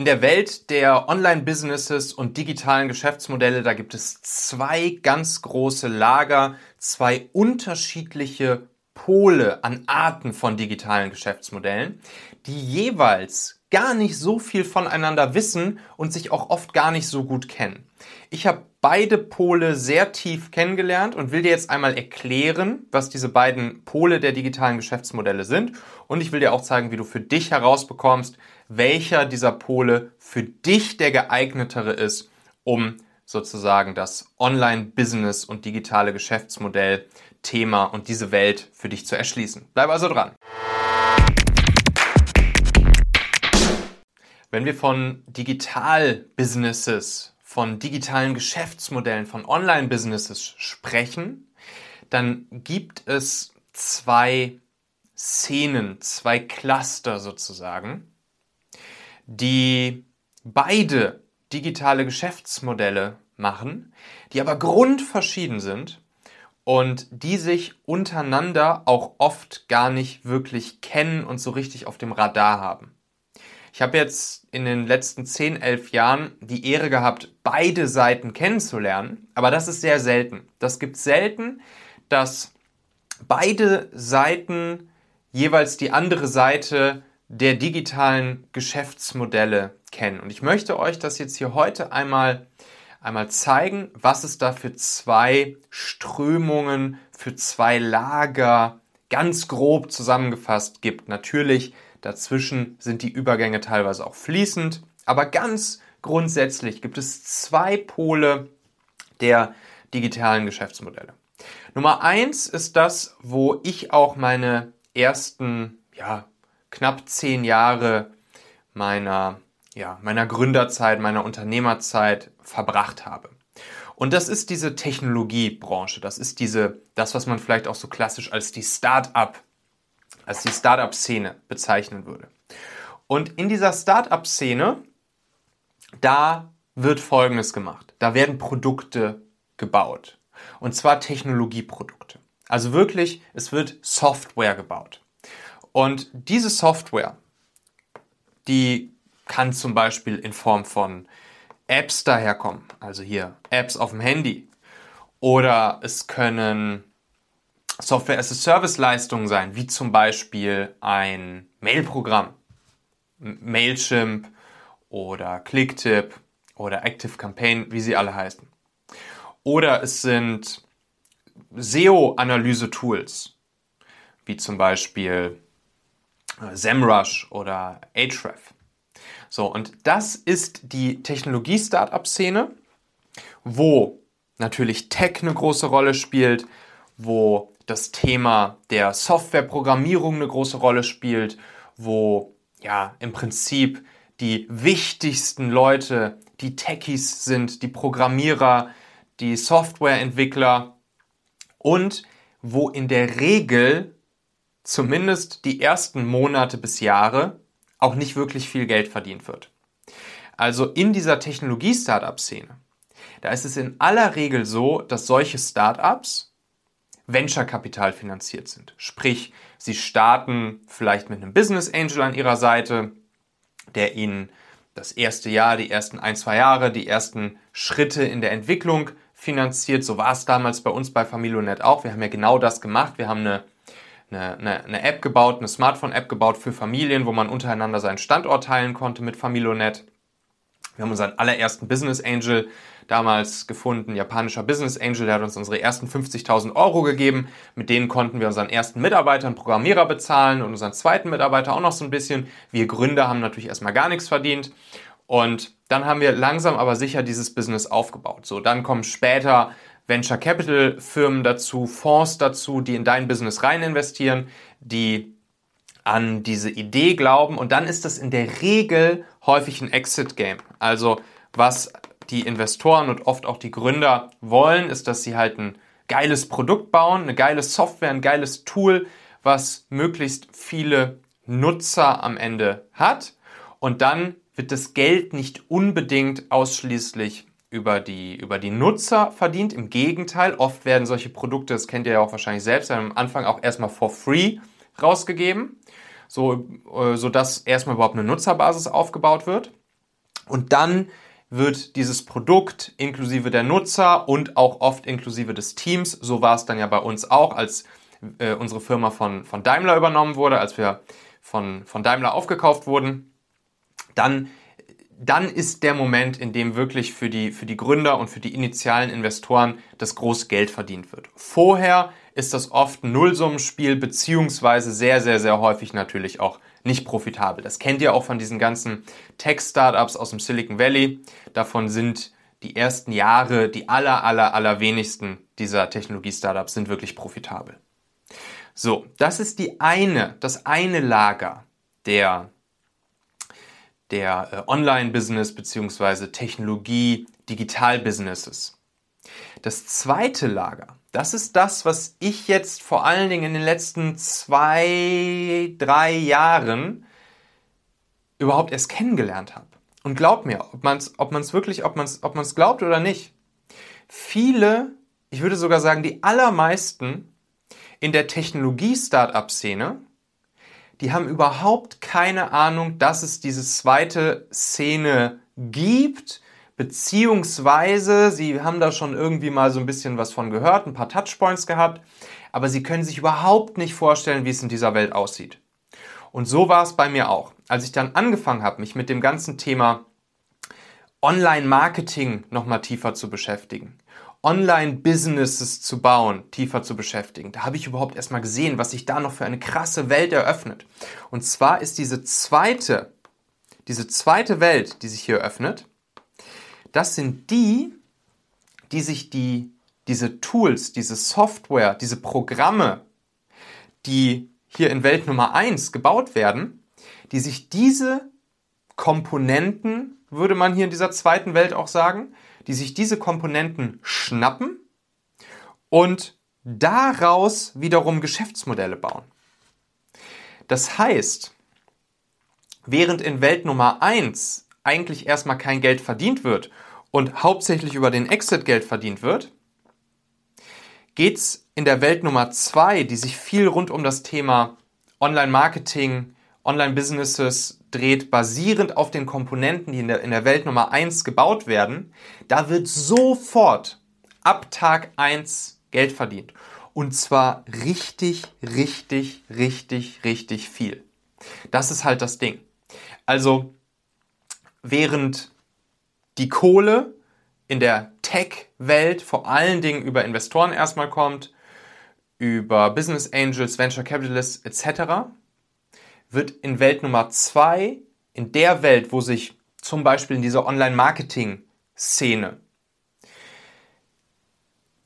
In der Welt der Online-Businesses und digitalen Geschäftsmodelle, da gibt es zwei ganz große Lager, zwei unterschiedliche Pole an Arten von digitalen Geschäftsmodellen, die jeweils gar nicht so viel voneinander wissen und sich auch oft gar nicht so gut kennen. Ich habe beide Pole sehr tief kennengelernt und will dir jetzt einmal erklären, was diese beiden Pole der digitalen Geschäftsmodelle sind. Und ich will dir auch zeigen, wie du für dich herausbekommst, welcher dieser Pole für dich der geeignetere ist, um sozusagen das Online-Business und digitale Geschäftsmodell Thema und diese Welt für dich zu erschließen. Bleib also dran. Wenn wir von Digital-Businesses von digitalen Geschäftsmodellen, von Online-Businesses sprechen, dann gibt es zwei Szenen, zwei Cluster sozusagen, die beide digitale Geschäftsmodelle machen, die aber grundverschieden sind und die sich untereinander auch oft gar nicht wirklich kennen und so richtig auf dem Radar haben. Ich habe jetzt in den letzten 10, 11 Jahren die Ehre gehabt, beide Seiten kennenzulernen, aber das ist sehr selten. Das gibt selten, dass beide Seiten jeweils die andere Seite der digitalen Geschäftsmodelle kennen. Und ich möchte euch das jetzt hier heute einmal, einmal zeigen, was es da für zwei Strömungen, für zwei Lager ganz grob zusammengefasst gibt. Natürlich Dazwischen sind die Übergänge teilweise auch fließend, aber ganz grundsätzlich gibt es zwei Pole der digitalen Geschäftsmodelle. Nummer eins ist das, wo ich auch meine ersten, ja, knapp zehn Jahre meiner, ja, meiner Gründerzeit, meiner Unternehmerzeit verbracht habe. Und das ist diese Technologiebranche. Das ist diese, das, was man vielleicht auch so klassisch als die Start-up als die Startup-Szene bezeichnen würde. Und in dieser Startup-Szene, da wird Folgendes gemacht. Da werden Produkte gebaut. Und zwar Technologieprodukte. Also wirklich, es wird Software gebaut. Und diese Software, die kann zum Beispiel in Form von Apps daherkommen. Also hier Apps auf dem Handy. Oder es können Software-as-a-Service-Leistungen sein, wie zum Beispiel ein Mail-Programm, Mailchimp oder Clicktip oder Active Campaign, wie sie alle heißen. Oder es sind SEO-Analyse-Tools, wie zum Beispiel äh, SEMrush oder Ahrefs. So, und das ist die Technologie-Startup-Szene, wo natürlich Tech eine große Rolle spielt, wo das Thema der Softwareprogrammierung eine große Rolle spielt, wo ja im Prinzip die wichtigsten Leute die Techies sind, die Programmierer, die Softwareentwickler und wo in der Regel zumindest die ersten Monate bis Jahre auch nicht wirklich viel Geld verdient wird. Also in dieser Technologie-Startup-Szene, da ist es in aller Regel so, dass solche Startups Venture-Kapital finanziert sind. Sprich, sie starten vielleicht mit einem Business Angel an ihrer Seite, der ihnen das erste Jahr, die ersten ein, zwei Jahre, die ersten Schritte in der Entwicklung finanziert. So war es damals bei uns bei Familionet auch. Wir haben ja genau das gemacht. Wir haben eine, eine, eine App gebaut, eine Smartphone-App gebaut für Familien, wo man untereinander seinen Standort teilen konnte mit Familionet. Wir haben unseren allerersten Business Angel damals gefunden, japanischer Business Angel, der hat uns unsere ersten 50.000 Euro gegeben. Mit denen konnten wir unseren ersten Mitarbeiter, einen Programmierer bezahlen und unseren zweiten Mitarbeiter auch noch so ein bisschen. Wir Gründer haben natürlich erstmal gar nichts verdient. Und dann haben wir langsam aber sicher dieses Business aufgebaut. So, dann kommen später Venture Capital Firmen dazu, Fonds dazu, die in dein Business rein investieren, die an diese Idee glauben und dann ist das in der Regel häufig ein Exit Game. Also was die Investoren und oft auch die Gründer wollen, ist, dass sie halt ein geiles Produkt bauen, eine geile Software, ein geiles Tool, was möglichst viele Nutzer am Ende hat. Und dann wird das Geld nicht unbedingt ausschließlich über die, über die Nutzer verdient. Im Gegenteil, oft werden solche Produkte, das kennt ihr ja auch wahrscheinlich selbst, am Anfang auch erstmal for free rausgegeben, so, äh, so dass erstmal überhaupt eine Nutzerbasis aufgebaut wird. Und dann wird dieses Produkt inklusive der Nutzer und auch oft inklusive des Teams, so war es dann ja bei uns auch, als äh, unsere Firma von, von Daimler übernommen wurde, als wir von, von Daimler aufgekauft wurden, dann, dann ist der Moment, in dem wirklich für die, für die Gründer und für die initialen Investoren das große Geld verdient wird. Vorher ist das oft Nullsummenspiel, beziehungsweise sehr, sehr, sehr häufig natürlich auch nicht profitabel. Das kennt ihr auch von diesen ganzen Tech-Startups aus dem Silicon Valley. Davon sind die ersten Jahre, die aller, aller, aller wenigsten dieser Technologie-Startups sind wirklich profitabel. So, das ist die eine, das eine Lager der, der äh, Online-Business bzw. Technologie, Digital-Businesses. Das zweite Lager, das ist das, was ich jetzt vor allen Dingen in den letzten zwei, drei Jahren überhaupt erst kennengelernt habe. Und glaubt mir, ob man es ob man's wirklich, ob man es ob man's glaubt oder nicht, viele, ich würde sogar sagen, die allermeisten in der Technologie-Startup-Szene, die haben überhaupt keine Ahnung, dass es diese zweite Szene gibt, beziehungsweise sie haben da schon irgendwie mal so ein bisschen was von gehört, ein paar Touchpoints gehabt, aber sie können sich überhaupt nicht vorstellen, wie es in dieser Welt aussieht. Und so war es bei mir auch. Als ich dann angefangen habe, mich mit dem ganzen Thema Online-Marketing nochmal tiefer zu beschäftigen, Online-Businesses zu bauen, tiefer zu beschäftigen. Da habe ich überhaupt erstmal gesehen, was sich da noch für eine krasse Welt eröffnet. Und zwar ist diese zweite, diese zweite Welt, die sich hier öffnet, das sind die, die sich die, diese Tools, diese Software, diese Programme, die hier in Welt Nummer 1 gebaut werden, die sich diese Komponenten, würde man hier in dieser zweiten Welt auch sagen, die sich diese Komponenten schnappen und daraus wiederum Geschäftsmodelle bauen. Das heißt, während in Welt Nummer 1 eigentlich erstmal kein Geld verdient wird und hauptsächlich über den Exit Geld verdient wird, geht es in der Welt Nummer 2, die sich viel rund um das Thema Online-Marketing, Online-Businesses dreht, basierend auf den Komponenten, die in der, in der Welt Nummer 1 gebaut werden, da wird sofort ab Tag 1 Geld verdient. Und zwar richtig, richtig, richtig, richtig viel. Das ist halt das Ding. Also, während die Kohle in der Tech-Welt vor allen Dingen über Investoren erstmal kommt, über Business Angels, Venture Capitalists etc., wird in Welt Nummer zwei, in der Welt, wo sich zum Beispiel in dieser Online-Marketing-Szene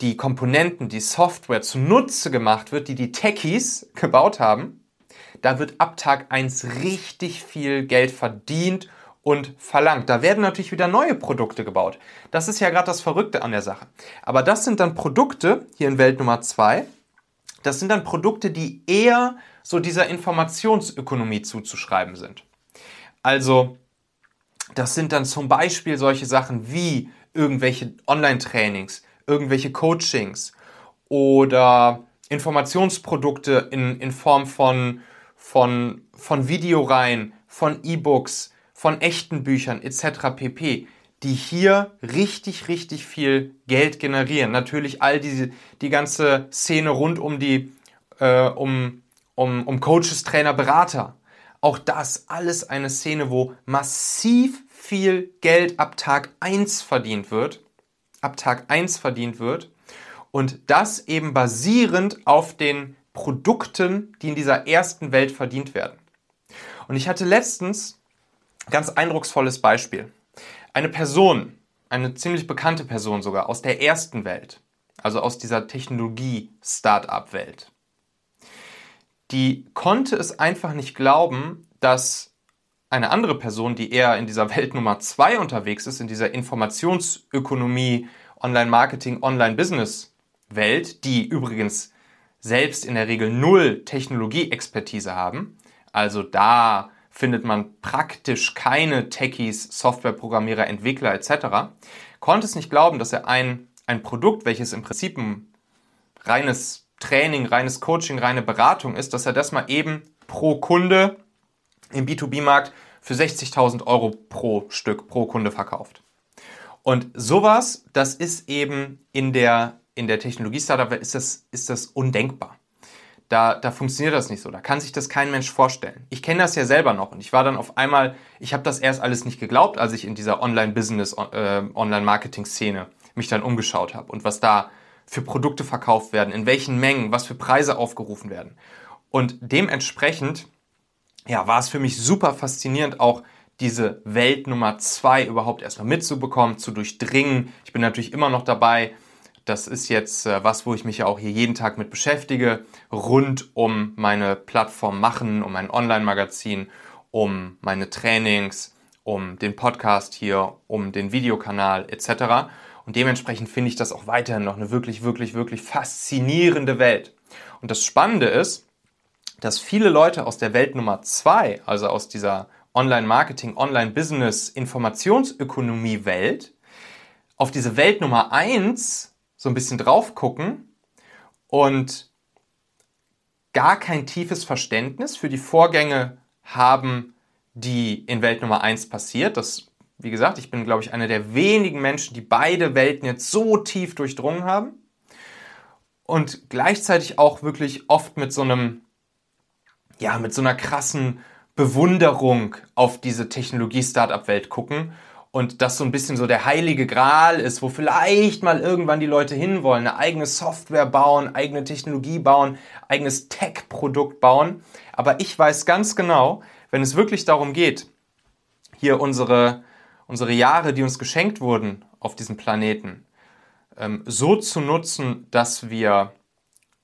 die Komponenten, die Software zunutze gemacht wird, die die Techies gebaut haben, da wird ab Tag 1 richtig viel Geld verdient und verlangt. Da werden natürlich wieder neue Produkte gebaut. Das ist ja gerade das Verrückte an der Sache. Aber das sind dann Produkte, hier in Welt Nummer 2, das sind dann Produkte, die eher so dieser Informationsökonomie zuzuschreiben sind. Also, das sind dann zum Beispiel solche Sachen wie irgendwelche Online-Trainings, irgendwelche Coachings oder Informationsprodukte in, in Form von, von, von Videoreihen, von E-Books, von echten Büchern etc. pp, die hier richtig, richtig viel Geld generieren. Natürlich all diese, die ganze Szene rund um die, äh, um, um, um Coaches, Trainer, Berater. Auch das alles eine Szene, wo massiv viel Geld ab Tag 1 verdient wird. Ab Tag 1 verdient wird. Und das eben basierend auf den Produkten, die in dieser ersten Welt verdient werden. Und ich hatte letztens Ganz eindrucksvolles Beispiel. Eine Person, eine ziemlich bekannte Person sogar aus der ersten Welt, also aus dieser Technologie-Startup-Welt, die konnte es einfach nicht glauben, dass eine andere Person, die eher in dieser Welt Nummer zwei unterwegs ist, in dieser Informationsökonomie, Online-Marketing, Online-Business-Welt, die übrigens selbst in der Regel null Technologie-Expertise haben, also da findet man praktisch keine Techies, Softwareprogrammierer, Entwickler etc., konnte es nicht glauben, dass er ein, ein Produkt, welches im Prinzip ein reines Training, reines Coaching, reine Beratung ist, dass er das mal eben pro Kunde im B2B-Markt für 60.000 Euro pro Stück, pro Kunde verkauft. Und sowas, das ist eben in der, in der Technologie-Startup-Welt ist das, ist das undenkbar. Da, da funktioniert das nicht so. Da kann sich das kein Mensch vorstellen. Ich kenne das ja selber noch und ich war dann auf einmal, ich habe das erst alles nicht geglaubt, als ich in dieser Online-Business, äh, Online-Marketing-Szene mich dann umgeschaut habe und was da für Produkte verkauft werden, in welchen Mengen, was für Preise aufgerufen werden. Und dementsprechend, ja, war es für mich super faszinierend, auch diese Welt Nummer zwei überhaupt erstmal mitzubekommen, zu durchdringen. Ich bin natürlich immer noch dabei. Das ist jetzt äh, was, wo ich mich ja auch hier jeden Tag mit beschäftige, rund um meine Plattform machen, um mein Online-Magazin, um meine Trainings, um den Podcast hier, um den Videokanal etc. Und dementsprechend finde ich das auch weiterhin noch eine wirklich, wirklich, wirklich faszinierende Welt. Und das Spannende ist, dass viele Leute aus der Welt Nummer zwei, also aus dieser Online-Marketing, Online-Business, Informationsökonomie-Welt, auf diese Welt Nummer eins so ein bisschen drauf gucken und gar kein tiefes Verständnis für die Vorgänge haben, die in Welt Nummer eins passiert. Das wie gesagt, ich bin, glaube ich, einer der wenigen Menschen, die beide Welten jetzt so tief durchdrungen haben. Und gleichzeitig auch wirklich oft mit so einem, ja, mit so einer krassen Bewunderung auf diese Technologie-Startup-Welt gucken und das so ein bisschen so der heilige Gral ist, wo vielleicht mal irgendwann die Leute hinwollen, eine eigene Software bauen, eigene Technologie bauen, eigenes Tech-Produkt bauen. Aber ich weiß ganz genau, wenn es wirklich darum geht, hier unsere unsere Jahre, die uns geschenkt wurden auf diesem Planeten, ähm, so zu nutzen, dass wir,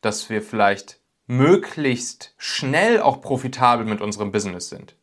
dass wir vielleicht möglichst schnell auch profitabel mit unserem Business sind.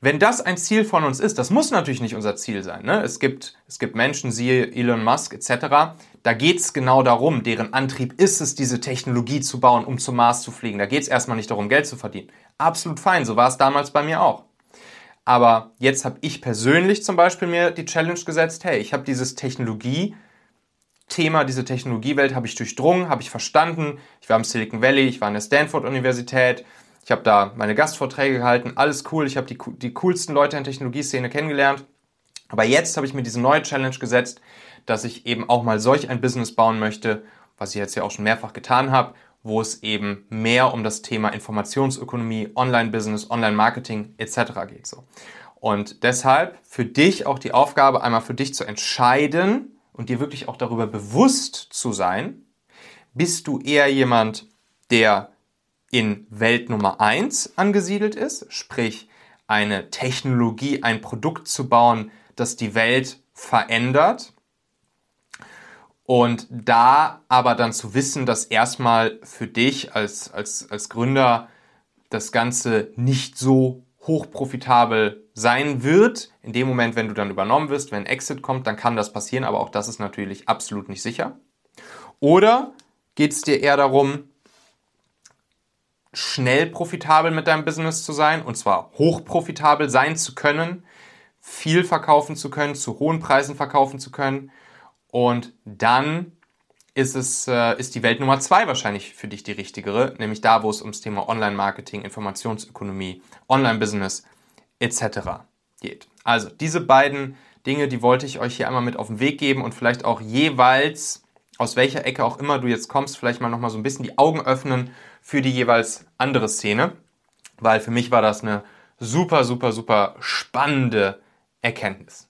Wenn das ein Ziel von uns ist, das muss natürlich nicht unser Ziel sein. Ne? Es, gibt, es gibt Menschen, siehe Elon Musk etc., da geht es genau darum, deren Antrieb ist es, diese Technologie zu bauen, um zum Mars zu fliegen. Da geht es erstmal nicht darum, Geld zu verdienen. Absolut fein, so war es damals bei mir auch. Aber jetzt habe ich persönlich zum Beispiel mir die Challenge gesetzt, hey, ich habe dieses Technologie, Thema, diese Technologiewelt habe ich durchdrungen, habe ich verstanden. Ich war im Silicon Valley, ich war an der Stanford-Universität, ich habe da meine Gastvorträge gehalten, alles cool, ich habe die, die coolsten Leute in der Technologieszene kennengelernt. Aber jetzt habe ich mir diese neue Challenge gesetzt, dass ich eben auch mal solch ein Business bauen möchte, was ich jetzt ja auch schon mehrfach getan habe, wo es eben mehr um das Thema Informationsökonomie, Online-Business, Online-Marketing etc. geht. So. Und deshalb für dich auch die Aufgabe, einmal für dich zu entscheiden und dir wirklich auch darüber bewusst zu sein, bist du eher jemand, der in Welt Nummer 1 angesiedelt ist, sprich eine Technologie, ein Produkt zu bauen, das die Welt verändert und da aber dann zu wissen, dass erstmal für dich als, als, als Gründer das Ganze nicht so hochprofitabel sein wird. In dem Moment, wenn du dann übernommen wirst, wenn Exit kommt, dann kann das passieren, aber auch das ist natürlich absolut nicht sicher. Oder geht es dir eher darum, schnell profitabel mit deinem Business zu sein und zwar hochprofitabel sein zu können, viel verkaufen zu können, zu hohen Preisen verkaufen zu können und dann ist es, äh, ist die Welt Nummer zwei wahrscheinlich für dich die richtigere, nämlich da, wo es ums Thema Online-Marketing, Informationsökonomie, Online-Business etc. geht. Also diese beiden Dinge, die wollte ich euch hier einmal mit auf den Weg geben und vielleicht auch jeweils, aus welcher Ecke auch immer du jetzt kommst, vielleicht mal nochmal so ein bisschen die Augen öffnen für die jeweils andere Szene, weil für mich war das eine super, super, super spannende Erkenntnis.